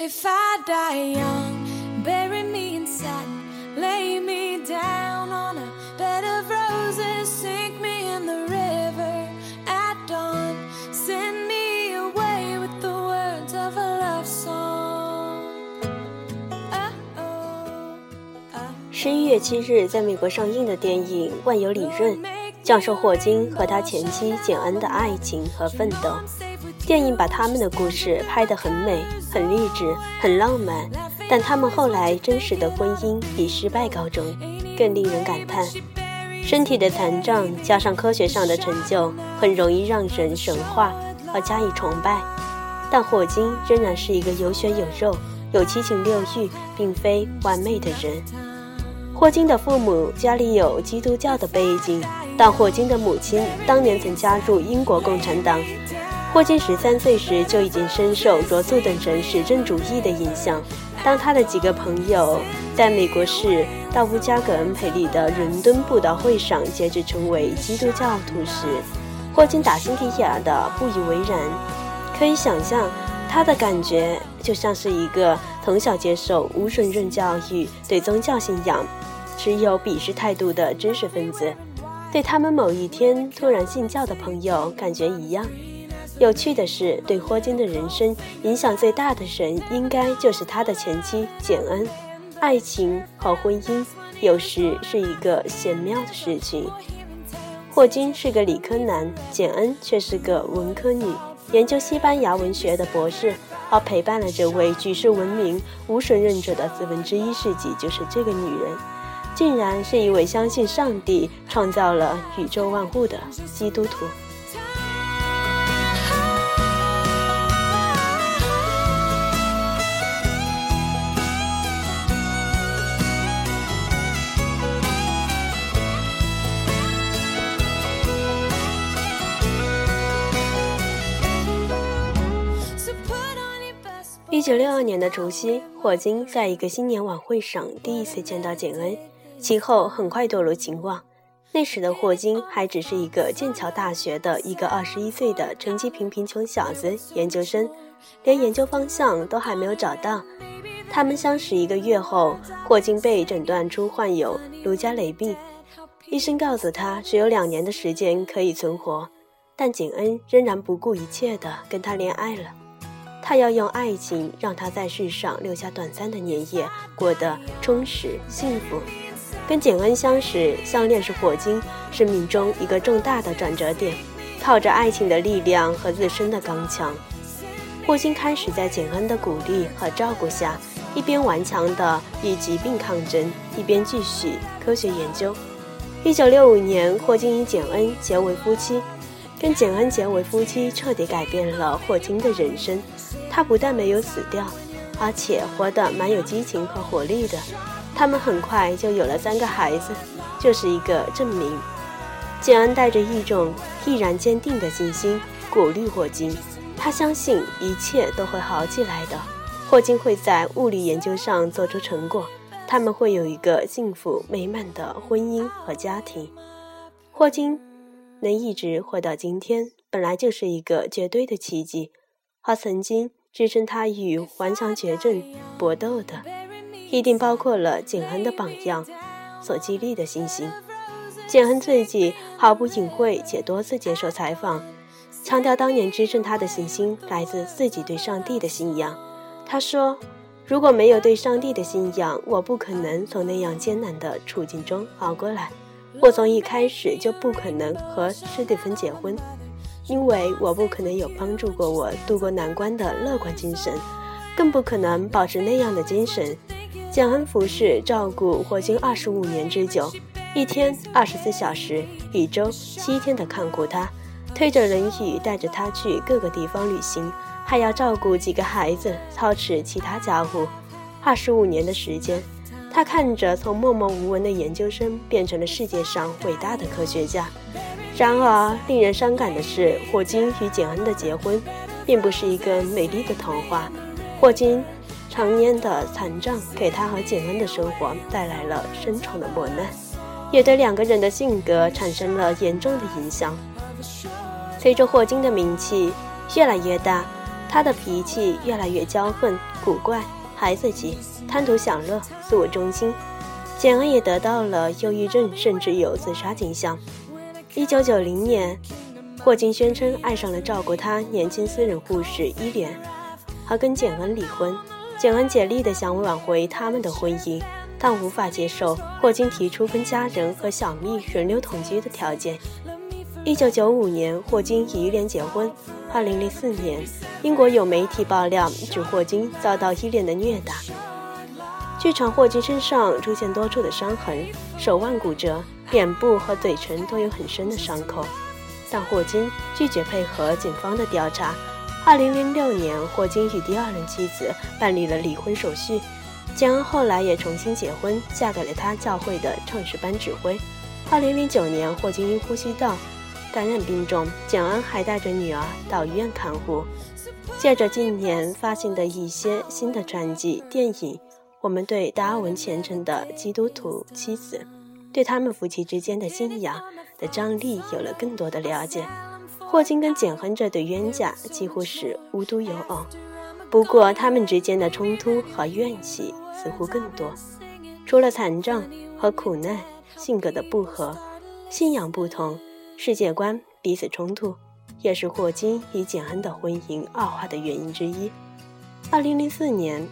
If I die young, bury me in satin, lay me down on a bed of roses, sink me in the river at dawn, send me away with the words of a love song. Oh, oh, oh. 十一月七日，在美国上映的电影《万有理论》，讲述霍金和他前妻简恩的爱情和奋斗。电影把他们的故事拍得很美、很励志、很浪漫，但他们后来真实的婚姻以失败告终，更令人感叹。身体的残障加上科学上的成就，很容易让人神化而加以崇拜。但霍金仍然是一个有血有肉、有七情六欲，并非完美的人。霍金的父母家里有基督教的背景，但霍金的母亲当年曾加入英国共产党。霍金十三岁时就已经深受罗素等人实证主义的影响。当他的几个朋友在美国市道夫加格恩培里的伦敦布道会上截止成为基督教徒时，霍金打心底眼的不以为然。可以想象，他的感觉就像是一个从小接受无神论教育、对宗教信仰持有鄙视态度的知识分子，对他们某一天突然信教的朋友感觉一样。有趣的是，对霍金的人生影响最大的人，应该就是他的前妻简恩。爱情和婚姻有时是一个玄妙的事情。霍金是个理科男，简恩却是个文科女，研究西班牙文学的博士，而陪伴了这位举世闻名无神论者的四分之一世纪，就是这个女人，竟然是一位相信上帝创造了宇宙万物的基督徒。一九六二年的除夕，霍金在一个新年晚会上第一次见到简恩，其后很快堕入情网。那时的霍金还只是一个剑桥大学的一个二十一岁的成绩平平穷小子，研究生，连研究方向都还没有找到。他们相识一个月后，霍金被诊断出患有卢加雷病，医生告诉他只有两年的时间可以存活，但景恩仍然不顾一切地跟他恋爱了。他要用爱情让他在世上留下短暂的年夜，过得充实幸福。跟简恩相识、相恋是霍金生命中一个重大的转折点。靠着爱情的力量和自身的刚强，霍金开始在简恩的鼓励和照顾下，一边顽强地与疾病抗争，一边继续科学研究。一九六五年，霍金与简恩结为夫妻。跟简恩结为夫妻，彻底改变了霍金的人生。他不但没有死掉，而且活得蛮有激情和活力的。他们很快就有了三个孩子，就是一个证明。简恩带着一种毅然坚定的信心鼓励霍金，他相信一切都会好起来的。霍金会在物理研究上做出成果，他们会有一个幸福美满的婚姻和家庭。霍金。能一直活到今天，本来就是一个绝对的奇迹。而曾经支撑他与顽强绝症搏斗的，一定包括了简恩的榜样所激励的信心。简恩自己毫不隐晦且多次接受采访，强调当年支撑他的信心来自自己对上帝的信仰。他说：“如果没有对上帝的信仰，我不可能从那样艰难的处境中熬过来。”我从一开始就不可能和史蒂芬结婚，因为我不可能有帮助过我度过难关的乐观精神，更不可能保持那样的精神。简恩服侍照顾霍金二十五年之久，一天二十四小时，一周七天的看顾他，推着轮椅带着他去各个地方旅行，还要照顾几个孩子，操持其他家务。二十五年的时间。他看着从默默无闻的研究生变成了世界上伟大的科学家。然而，令人伤感的是，霍金与简恩的结婚，并不是一个美丽的童话。霍金常年的残障给他和简恩的生活带来了深重的磨难，也对两个人的性格产生了严重的影响。随着霍金的名气越来越大，他的脾气越来越骄横、古怪、孩子气、贪图享乐、自我中心。简恩也得到了忧郁症，甚至有自杀倾向。一九九零年，霍金宣称爱上了照顾他年轻私人护士伊莲，而跟简恩离婚。简恩竭力地想挽回他们的婚姻，但无法接受霍金提出跟家人和小蜜轮流同居的条件。一九九五年，霍金与伊莲结婚。二零零四年，英国有媒体爆料指霍金遭到伊莲的虐打。据传，霍金身上出现多处的伤痕，手腕骨折，脸部和嘴唇都有很深的伤口。但霍金拒绝配合警方的调查。2006年，霍金与第二任妻子办理了离婚手续。简恩后来也重新结婚，嫁给了他教会的唱诗班指挥。2009年，霍金因呼吸道感染病重，简恩还带着女儿到医院看护。借着近年发行的一些新的传记电影。我们对达尔文虔诚的基督徒妻子，对他们夫妻之间的信仰的张力有了更多的了解。霍金跟简亨这对冤家几乎是无独有偶，不过他们之间的冲突和怨气似乎更多。除了残障和苦难，性格的不合、信仰不同、世界观彼此冲突，也是霍金与简亨的婚姻恶化的原因之一。二零零四年。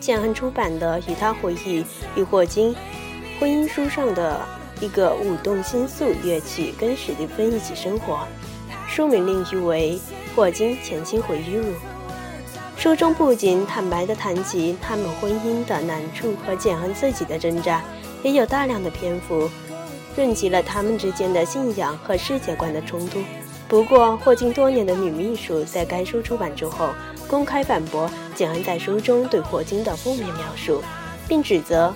简亨出版的与他回忆与霍金婚姻书上的一个舞动心素乐曲，跟史蒂芬一起生活。书名另译为《霍金前妻回忆录》。书中不仅坦白地谈及他们婚姻的难处和简恩自己的挣扎，也有大量的篇幅论及了他们之间的信仰和世界观的冲突。不过，霍金多年的女秘书在该书出版之后。公开反驳简恩在书中对霍金的负面描述，并指责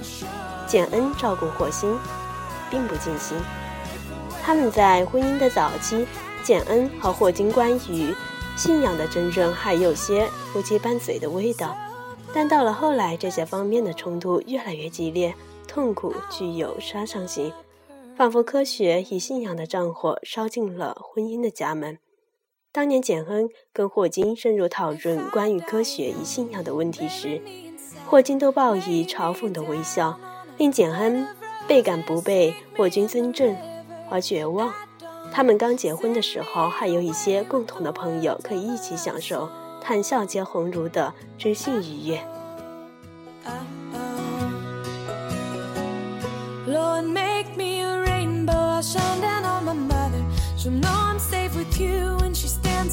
简恩照顾霍金并不尽心。他们在婚姻的早期，简恩和霍金关于信仰的争论还有些夫妻拌嘴的味道，但到了后来，这些方面的冲突越来越激烈，痛苦具有杀伤性，仿佛科学与信仰的战火烧进了婚姻的家门。当年简恩跟霍金深入讨论关于科学与信仰的问题时，霍金都报以嘲讽的微笑，令简恩倍感不被霍军尊重而绝望。他们刚结婚的时候，还有一些共同的朋友可以一起享受谈笑皆鸿儒的知性愉悦。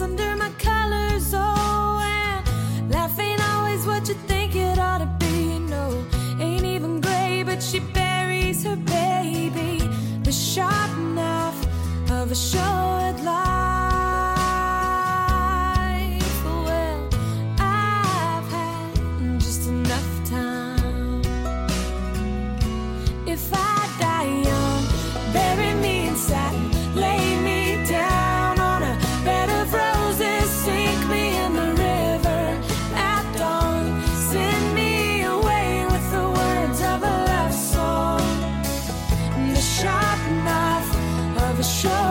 under my color of a show life. Well, I've had just enough time. If I die young, bury me in satin, lay me down on a bed of roses, sink me in the river at dawn, send me away with the words of a love song, the sharp knife of a show.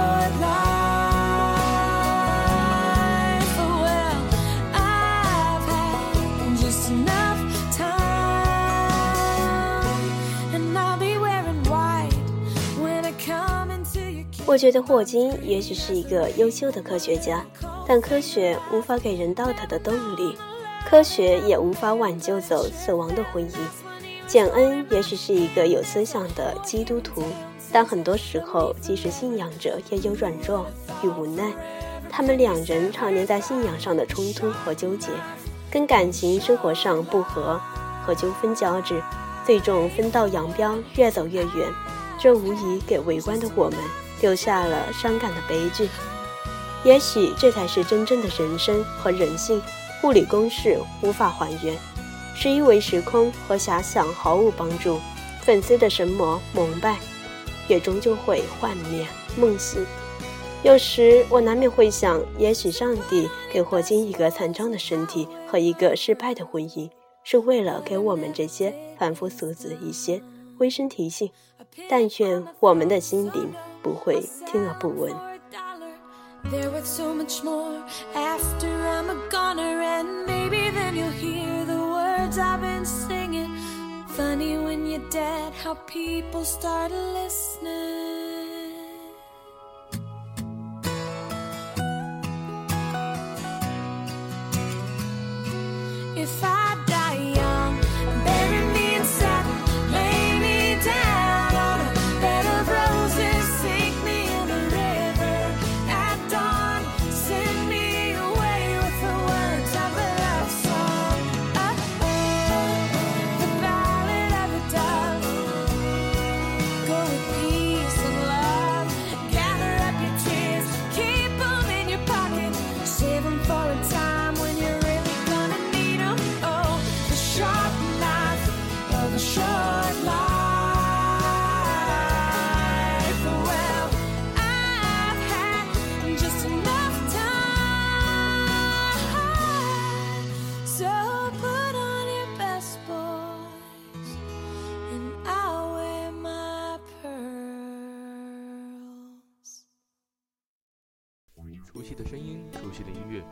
觉得霍金也许是一个优秀的科学家，但科学无法给人道德的动力，科学也无法挽救走死亡的婚姻。简恩也许是一个有思想的基督徒，但很多时候，即使信仰者也有软弱与无奈。他们两人常年在信仰上的冲突和纠结，跟感情生活上不和和纠纷交织，最终分道扬镳，越走越远。这无疑给围观的我们。留下了伤感的悲剧，也许这才是真正的人生和人性。物理公式无法还原，是因为时空和遐想毫无帮助。粉丝的神魔蒙拜，也终究会幻灭梦醒。有时我难免会想，也许上帝给霍金一个残障的身体和一个失败的婚姻，是为了给我们这些凡夫俗子一些微声提醒。但愿我们的心灵。不会听而不闻。 They're worth so much more after I'm a goner, and maybe then you'll hear the words I've been singing. Funny when you're dead, how people start listening. 熟悉的声音，熟悉的音乐，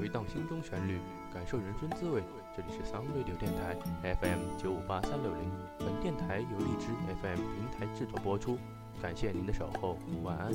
回荡心中旋律，感受人生滋味。这里是桑瑞柳电台 FM 九五八三六零，本电台由荔枝 FM 平台制作播出。感谢您的守候，晚安。